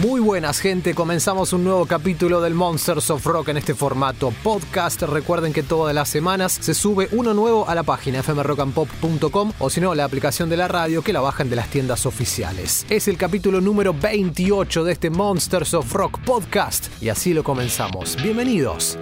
Muy buenas gente, comenzamos un nuevo capítulo del Monsters of Rock en este formato podcast. Recuerden que todas las semanas se sube uno nuevo a la página fmrockandpop.com o si no, la aplicación de la radio que la bajan de las tiendas oficiales. Es el capítulo número 28 de este Monsters of Rock podcast y así lo comenzamos. Bienvenidos.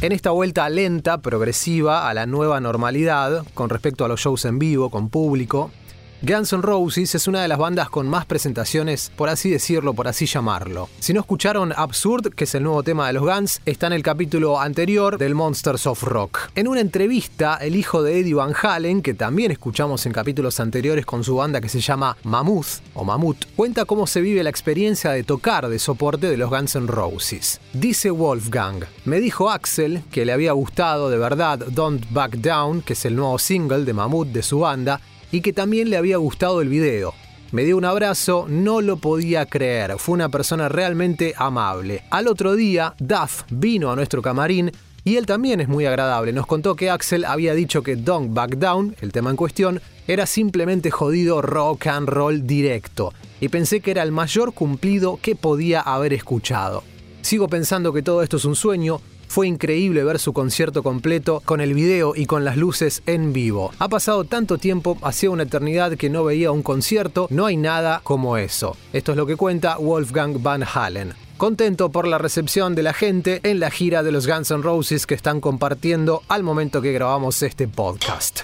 En esta vuelta lenta, progresiva a la nueva normalidad con respecto a los shows en vivo, con público, Guns N' Roses es una de las bandas con más presentaciones, por así decirlo, por así llamarlo. Si no escucharon Absurd, que es el nuevo tema de los Guns, está en el capítulo anterior del Monsters of Rock. En una entrevista, el hijo de Eddie Van Halen, que también escuchamos en capítulos anteriores con su banda que se llama Mammoth o Mammoth, cuenta cómo se vive la experiencia de tocar de soporte de los Guns N' Roses. Dice Wolfgang, me dijo Axel que le había gustado de verdad Don't Back Down, que es el nuevo single de Mammoth de su banda, y que también le había gustado el video. Me dio un abrazo, no lo podía creer, fue una persona realmente amable. Al otro día, Duff vino a nuestro camarín y él también es muy agradable. Nos contó que Axel había dicho que Don't Back Down, el tema en cuestión, era simplemente jodido rock and roll directo. Y pensé que era el mayor cumplido que podía haber escuchado. Sigo pensando que todo esto es un sueño, fue increíble ver su concierto completo con el video y con las luces en vivo. Ha pasado tanto tiempo, hacía una eternidad que no veía un concierto, no hay nada como eso. Esto es lo que cuenta Wolfgang Van Halen. Contento por la recepción de la gente en la gira de los Guns N' Roses que están compartiendo al momento que grabamos este podcast.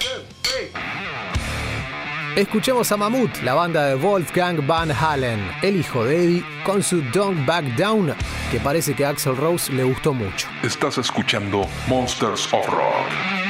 Escuchemos a Mammoth, la banda de Wolfgang Van Halen, el hijo de Eddie, con su Don't Back Down, que parece que a Axel Rose le gustó mucho. Estás escuchando Monsters of Rock.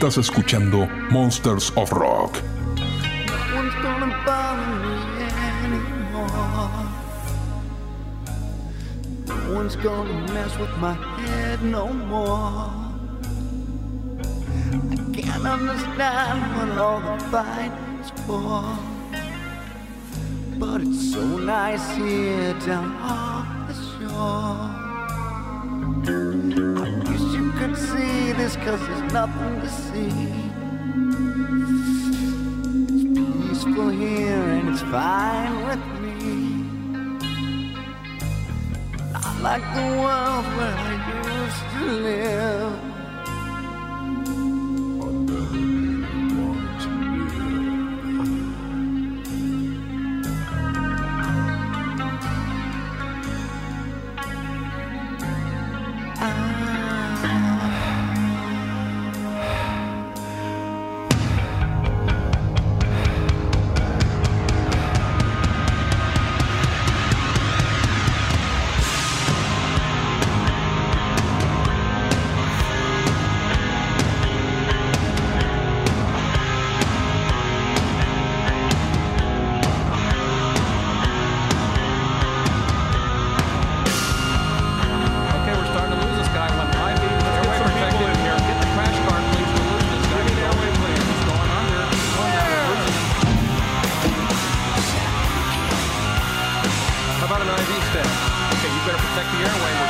Estás escuchando Monsters of Rock. gonna mess with my head no more. I can't understand what all the fight is for. But it's so nice here down off the shore. I wish you could see this, cause there's nothing. It's peaceful here and it's fine with me. Not like the world where. defense. Okay, you better protect the airway. We're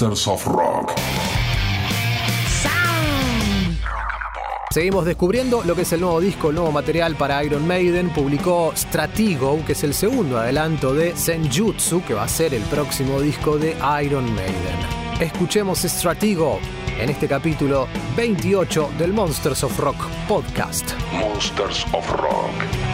Monsters of Rock. Seguimos descubriendo lo que es el nuevo disco, el nuevo material para Iron Maiden. Publicó Stratigo, que es el segundo adelanto de Senjutsu, que va a ser el próximo disco de Iron Maiden. Escuchemos Stratigo en este capítulo 28 del Monsters of Rock podcast. Monsters of Rock.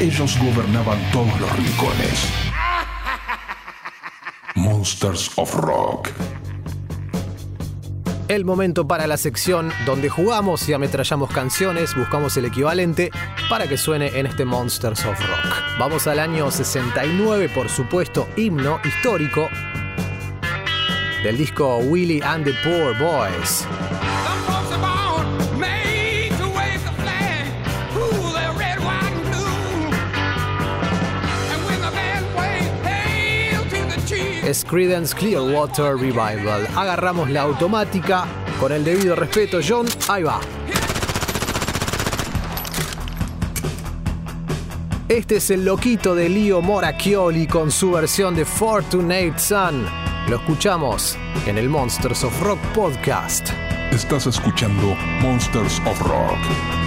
Ellos gobernaban todos los rincones. Monsters of Rock. El momento para la sección donde jugamos y ametrallamos canciones, buscamos el equivalente para que suene en este Monsters of Rock. Vamos al año 69, por supuesto, himno histórico del disco Willie and the Poor Boys. es Creedence Clearwater Revival. Agarramos la automática con el debido respeto, John. Ahí va. Este es el loquito de Leo Moracchioli con su versión de Fortunate Sun. Lo escuchamos en el Monsters of Rock podcast. Estás escuchando Monsters of Rock.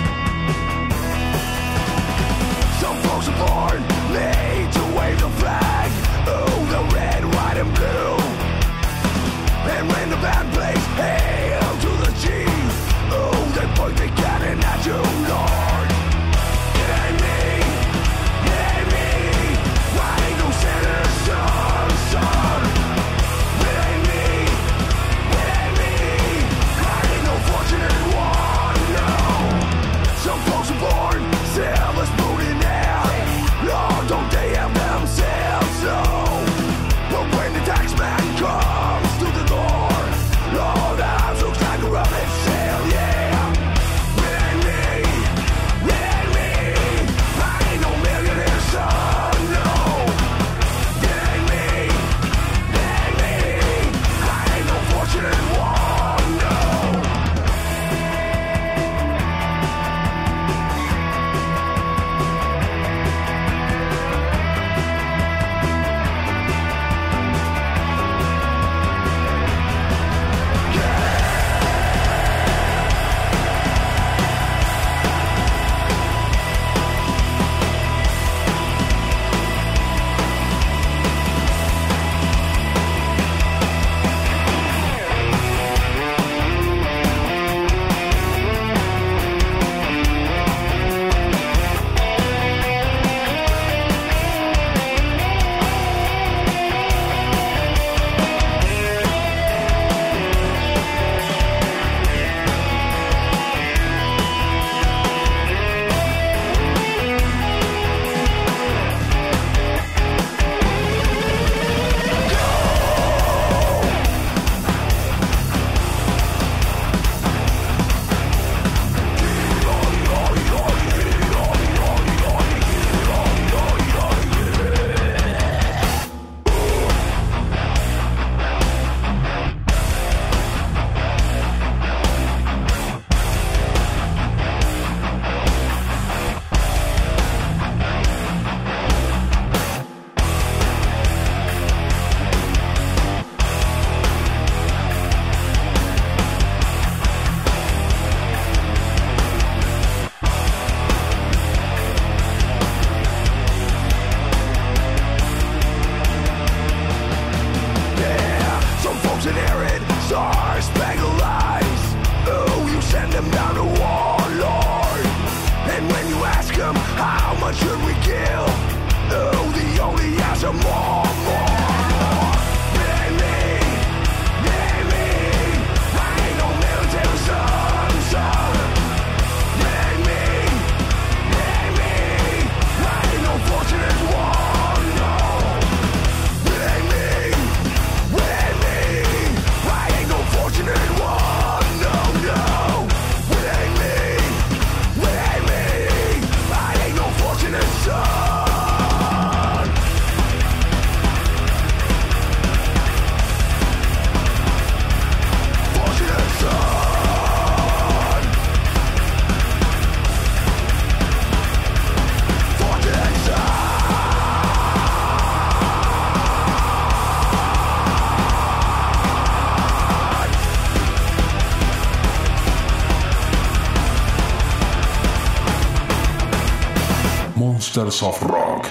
Rock.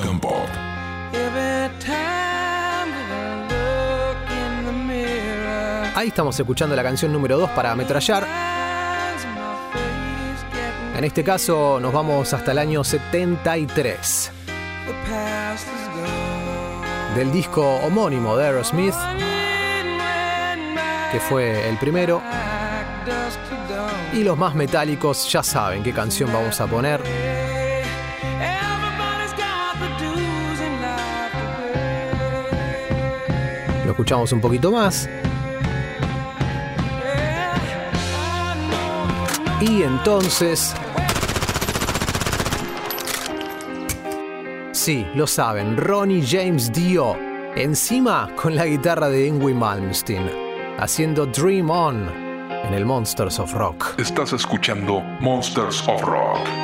And Pop. Ahí estamos escuchando la canción número 2 para ametrallar. En este caso nos vamos hasta el año 73. Del disco homónimo de Aerosmith, que fue el primero. Y los más metálicos ya saben qué canción vamos a poner. escuchamos un poquito más. Y entonces... Sí, lo saben, Ronnie James Dio, encima con la guitarra de Ingwie Malmsteen, haciendo Dream On en el Monsters of Rock. Estás escuchando Monsters of Rock.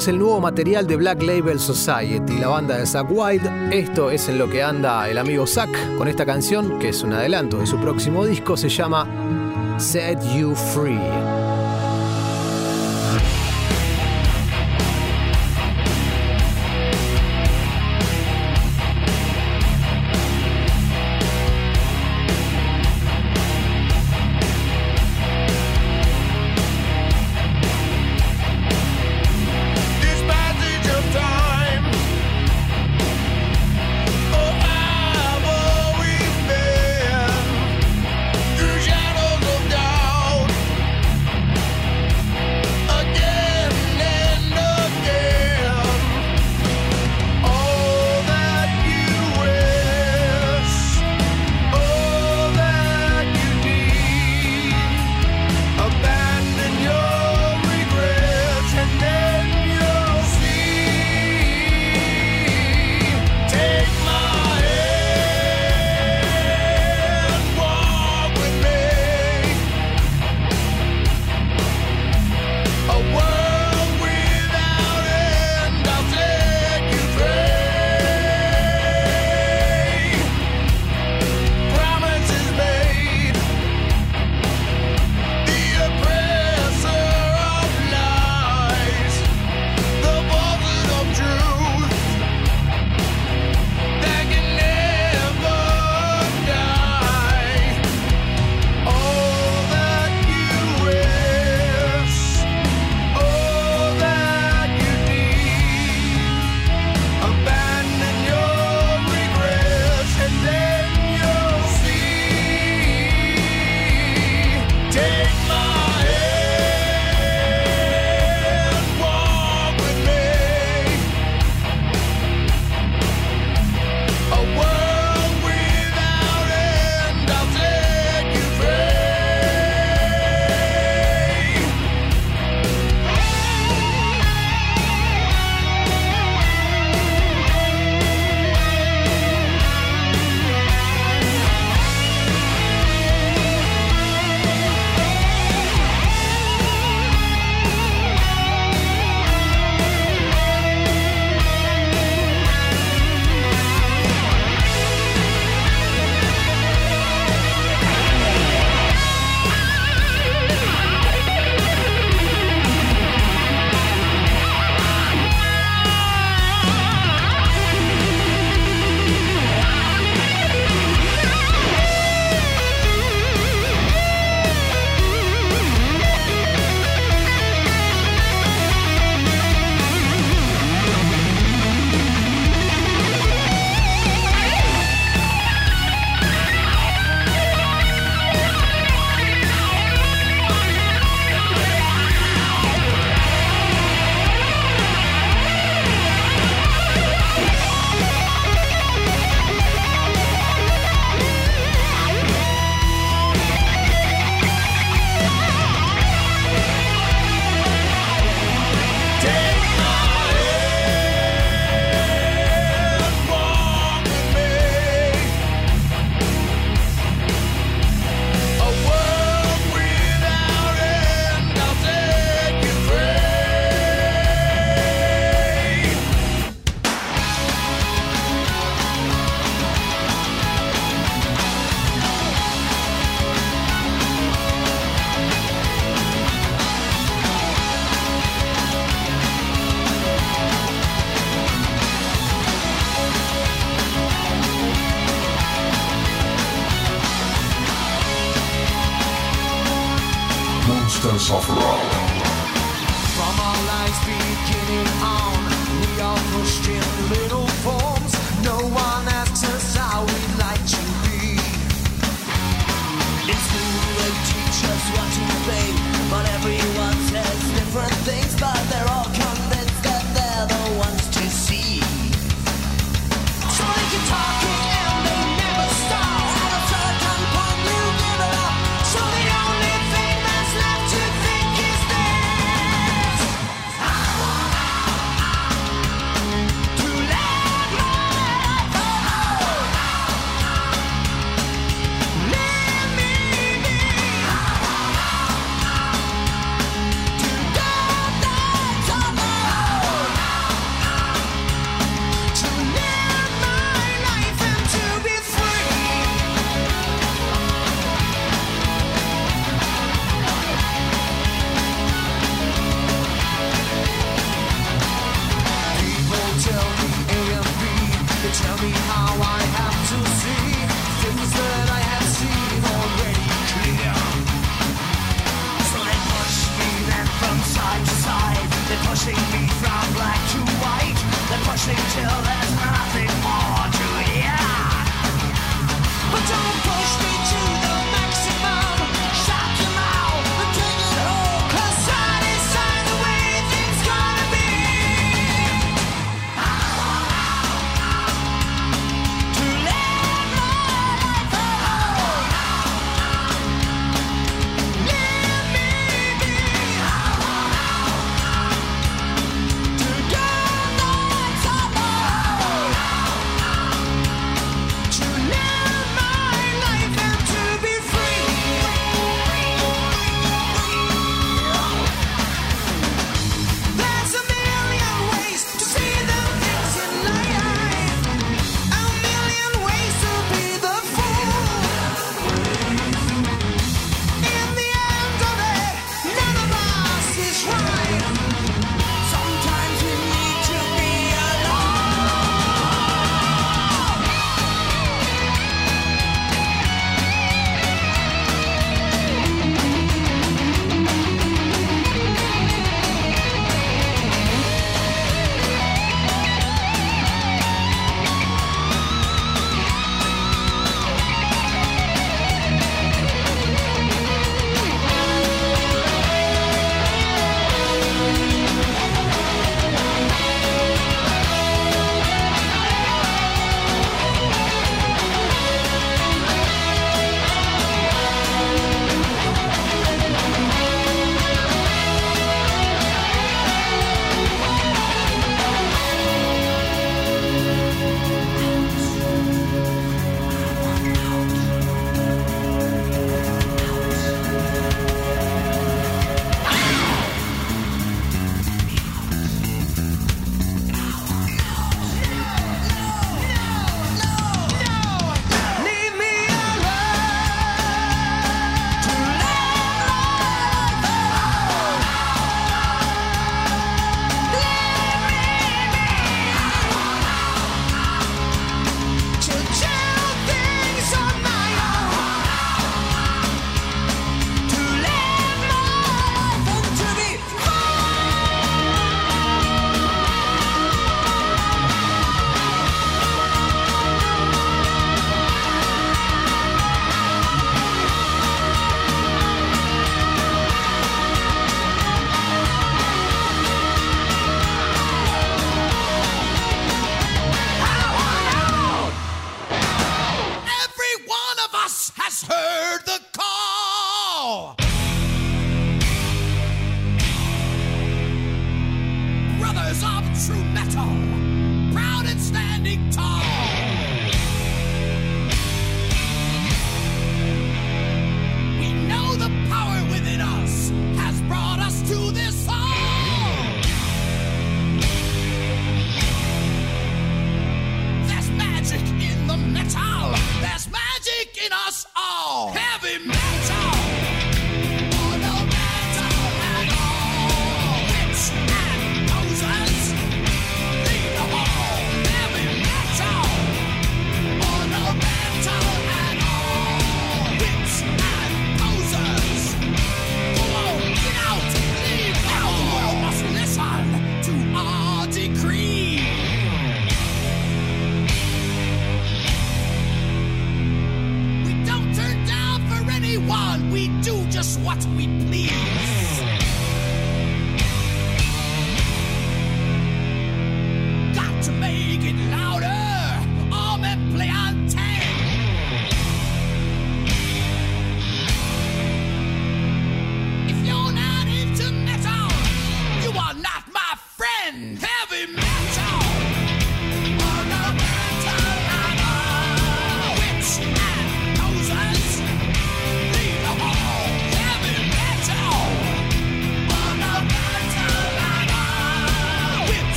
es el nuevo material de Black Label Society, la banda de Zack Wild. Esto es en lo que anda el amigo Zack con esta canción, que es un adelanto de su próximo disco, se llama Set You Free.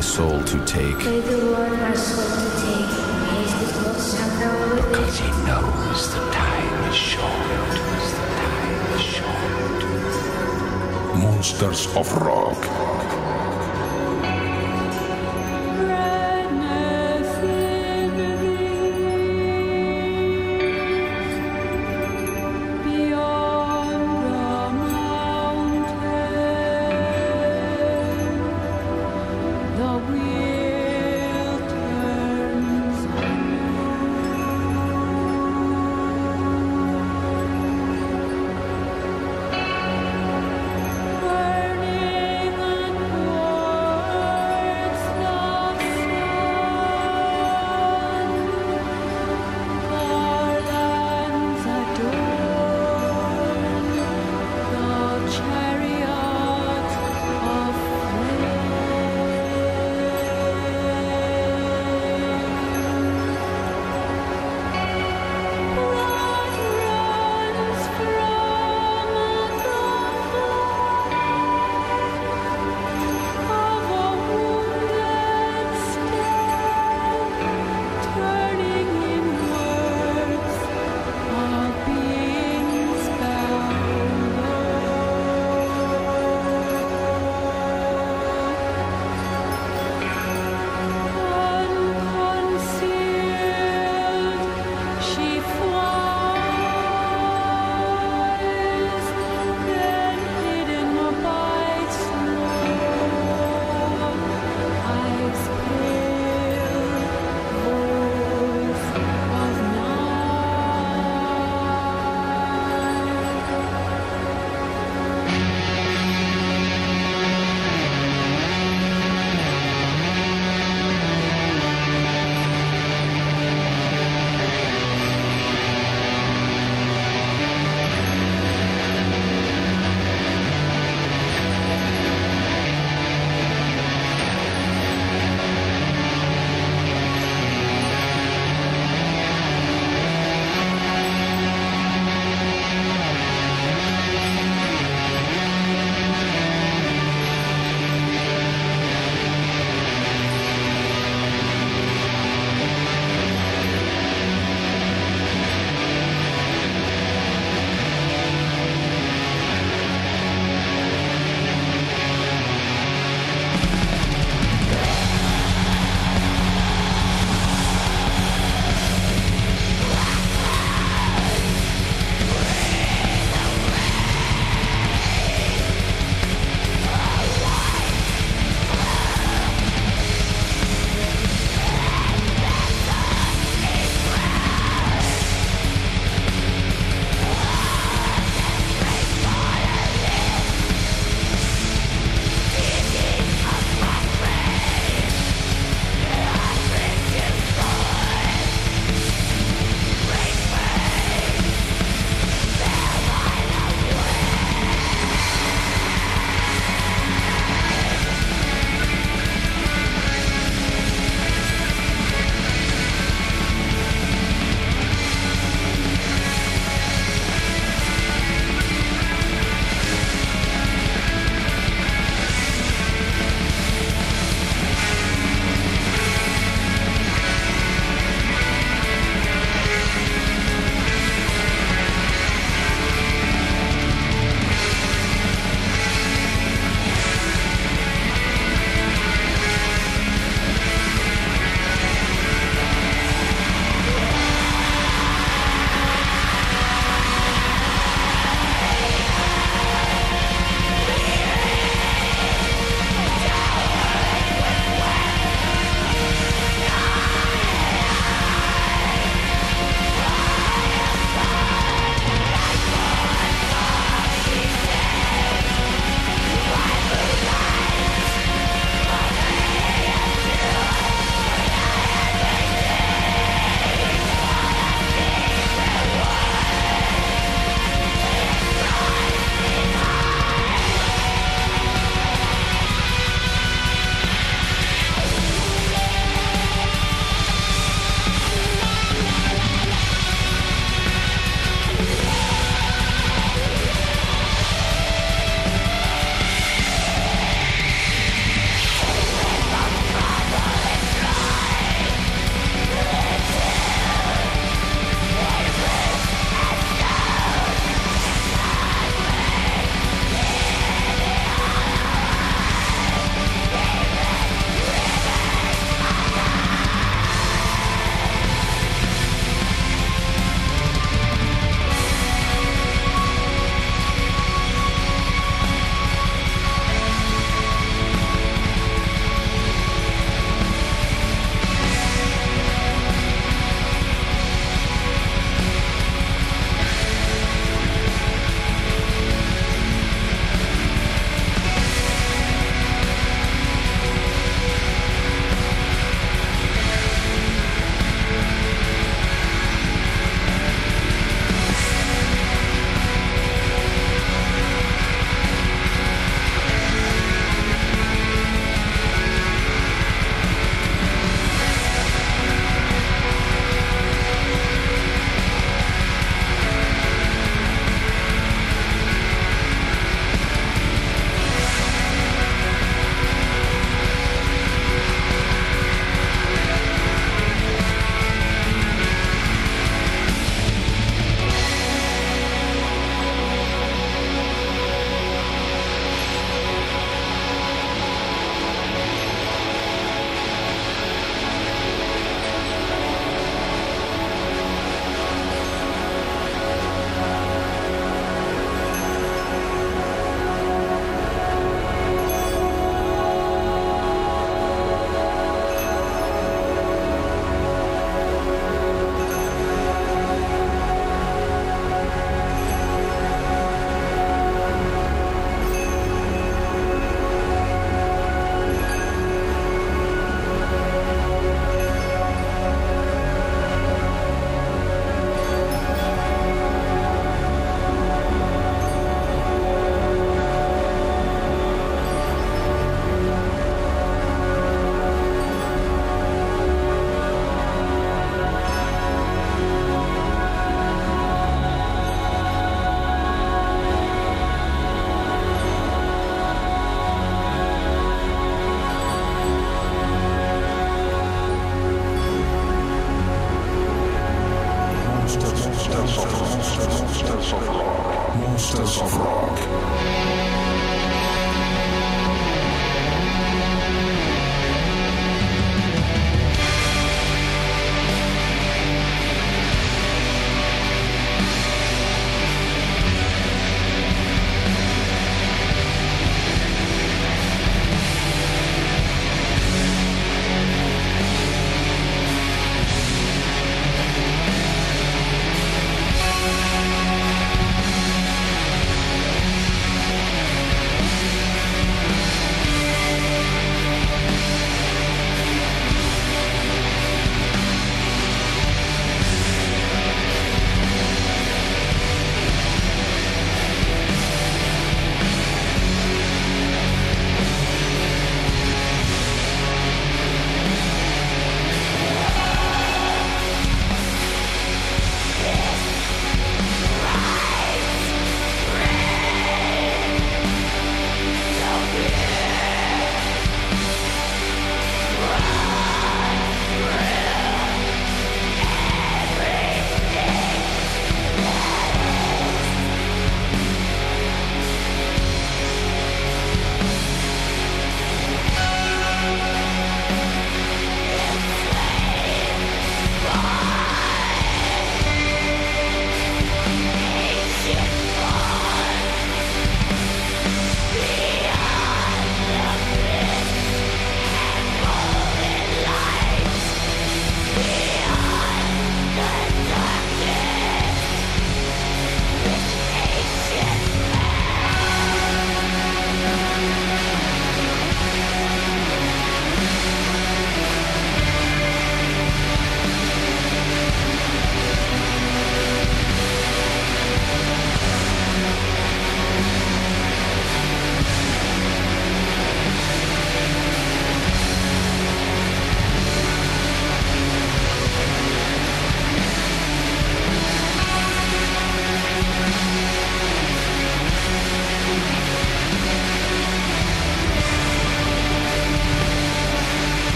My soul to take. pray the Lord my soul to take. May his Lord suffer with Because he knows the time is short. The time is short. Monsters of Rock.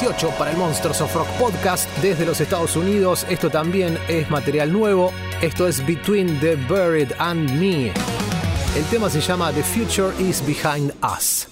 28 para el Monsters of Rock podcast desde los Estados Unidos. Esto también es material nuevo. Esto es Between the Buried and Me. El tema se llama The Future is Behind Us.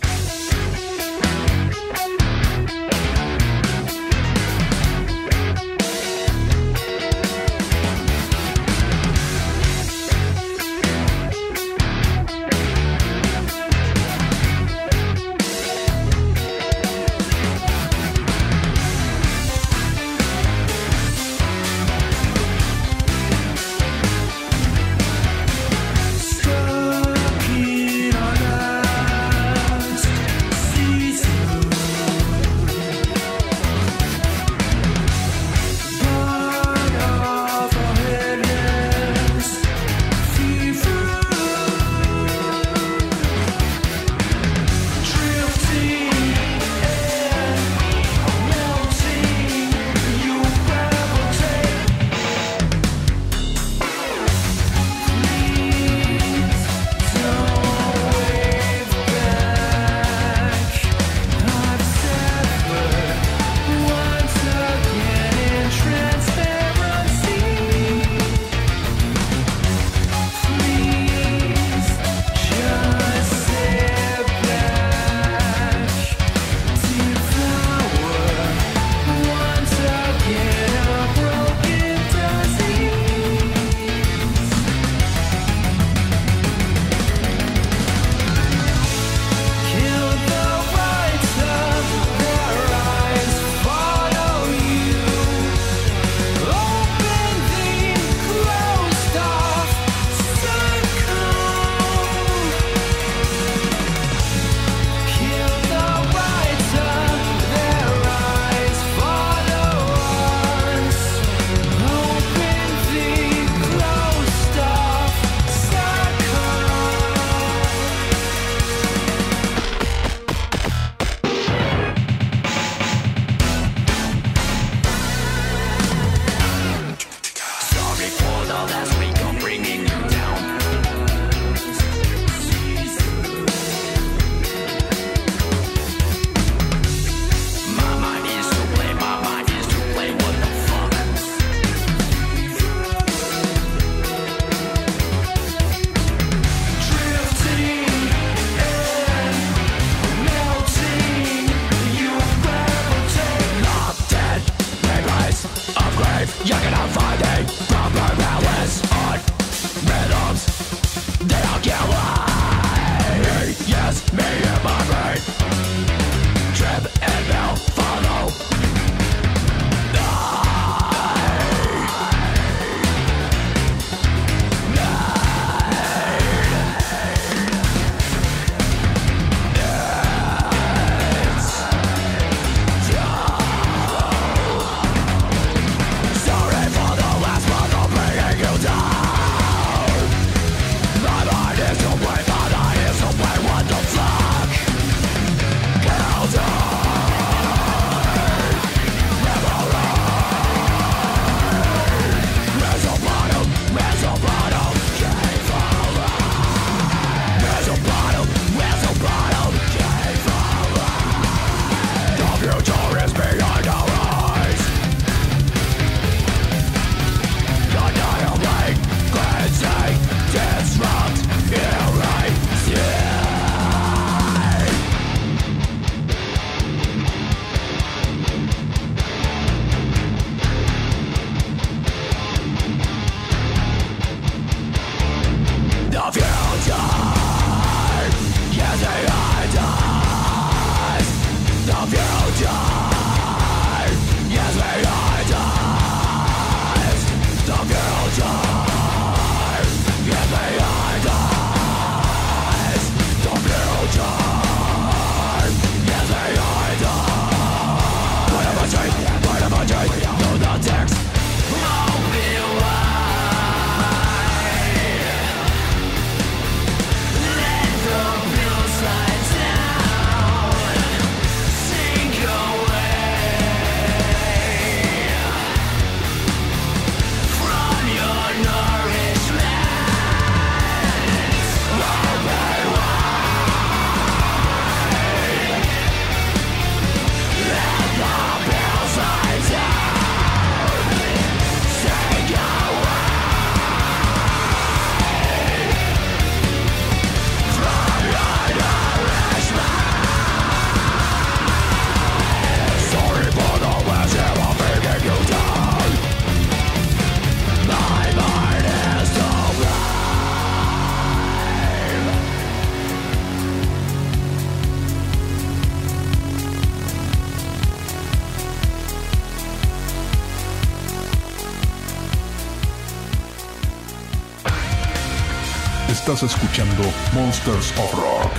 Estás escuchando Monsters of Rock.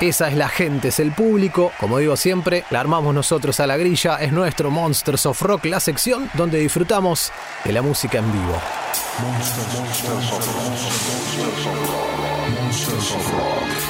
Esa es la gente, es el público. Como digo siempre, la armamos nosotros a la grilla. Es nuestro Monsters of Rock, la sección donde disfrutamos de la música en vivo. Monsters, Monsters of Rock. Monsters of Rock. Monsters of Rock.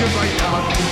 you now.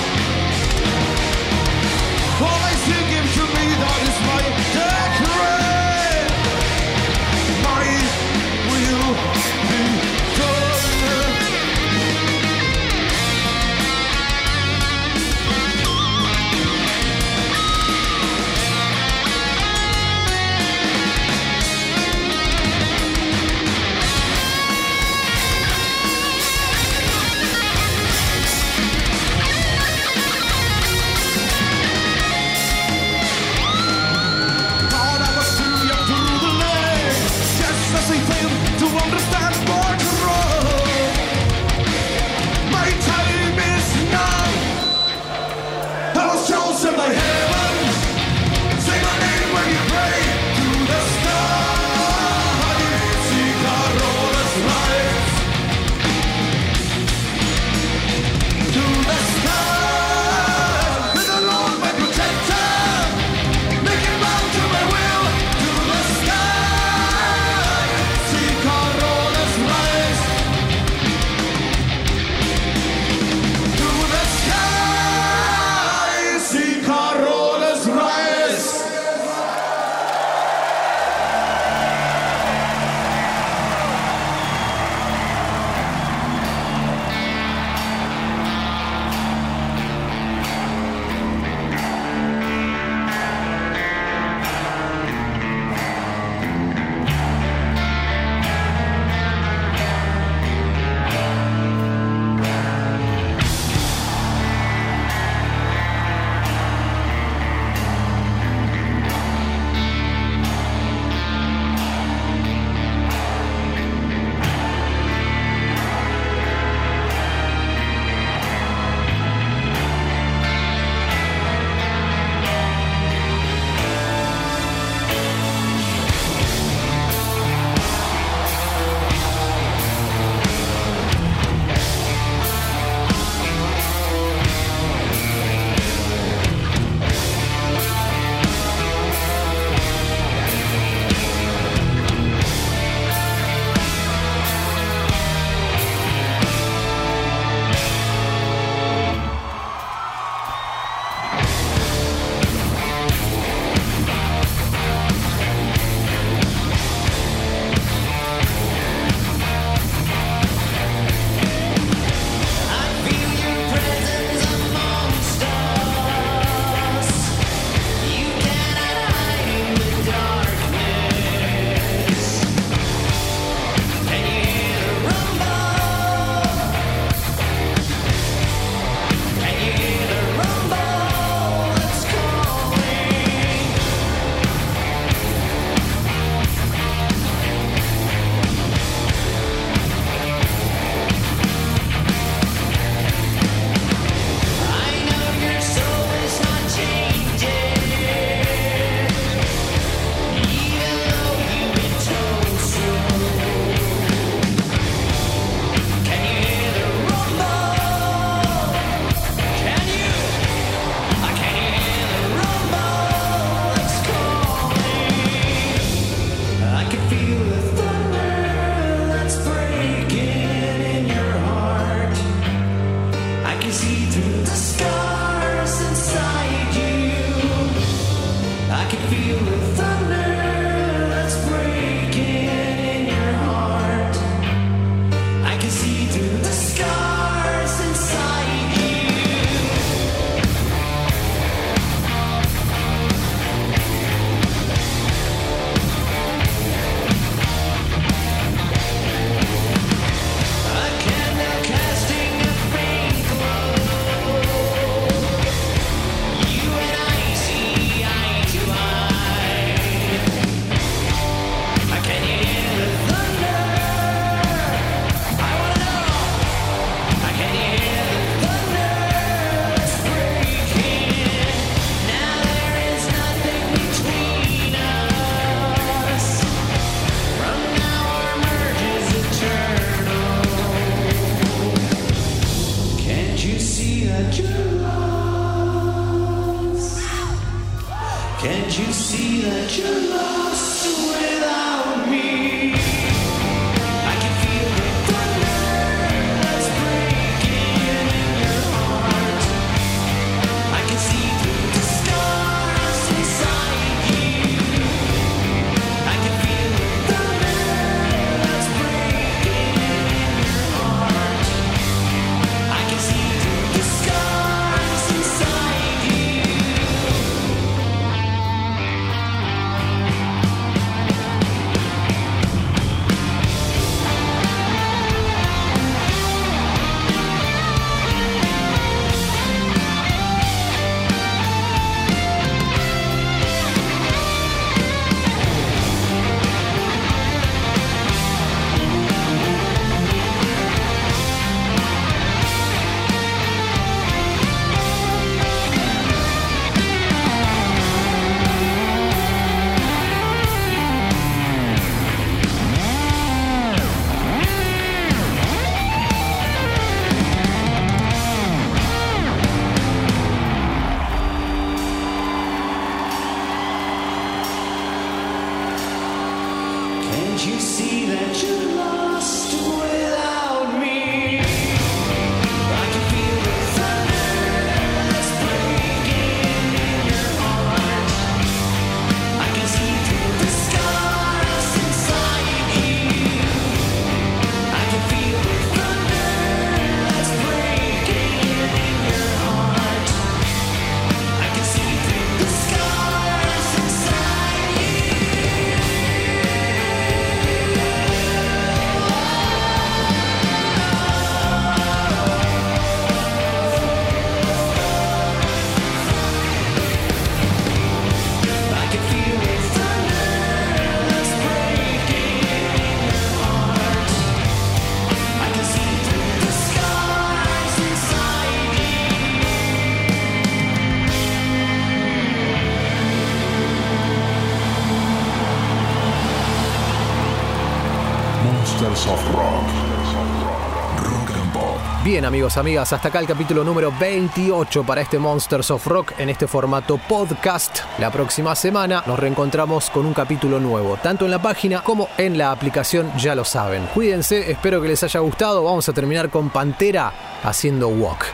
amigos, amigas, hasta acá el capítulo número 28 para este Monsters of Rock en este formato podcast. La próxima semana nos reencontramos con un capítulo nuevo, tanto en la página como en la aplicación, ya lo saben. Cuídense, espero que les haya gustado. Vamos a terminar con Pantera haciendo walk.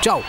¡Chao!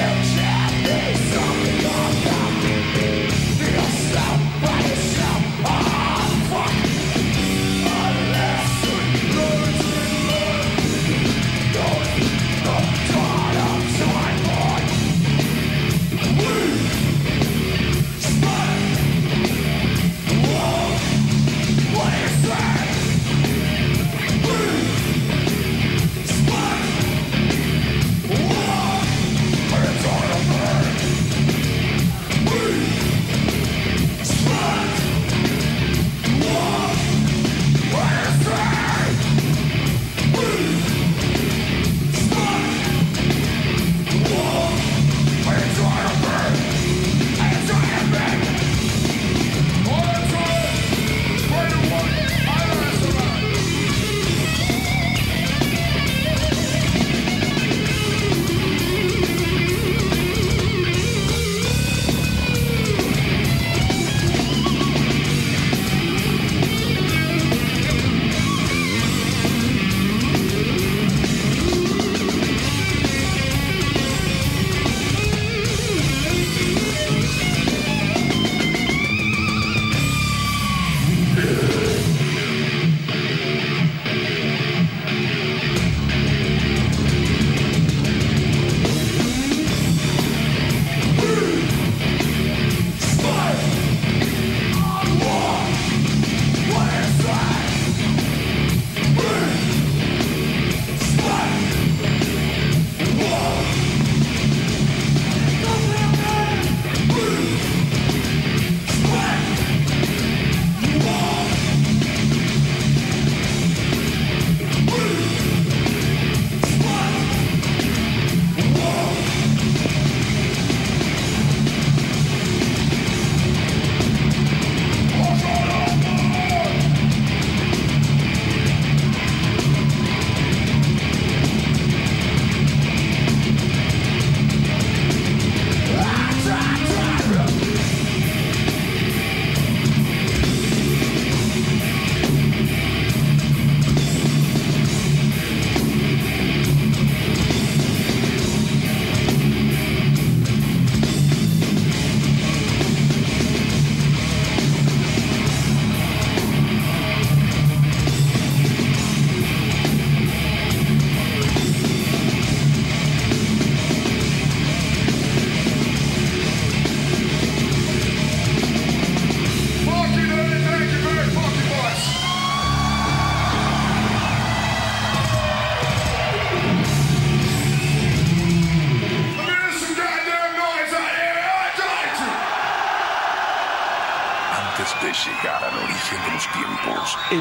Eu should be.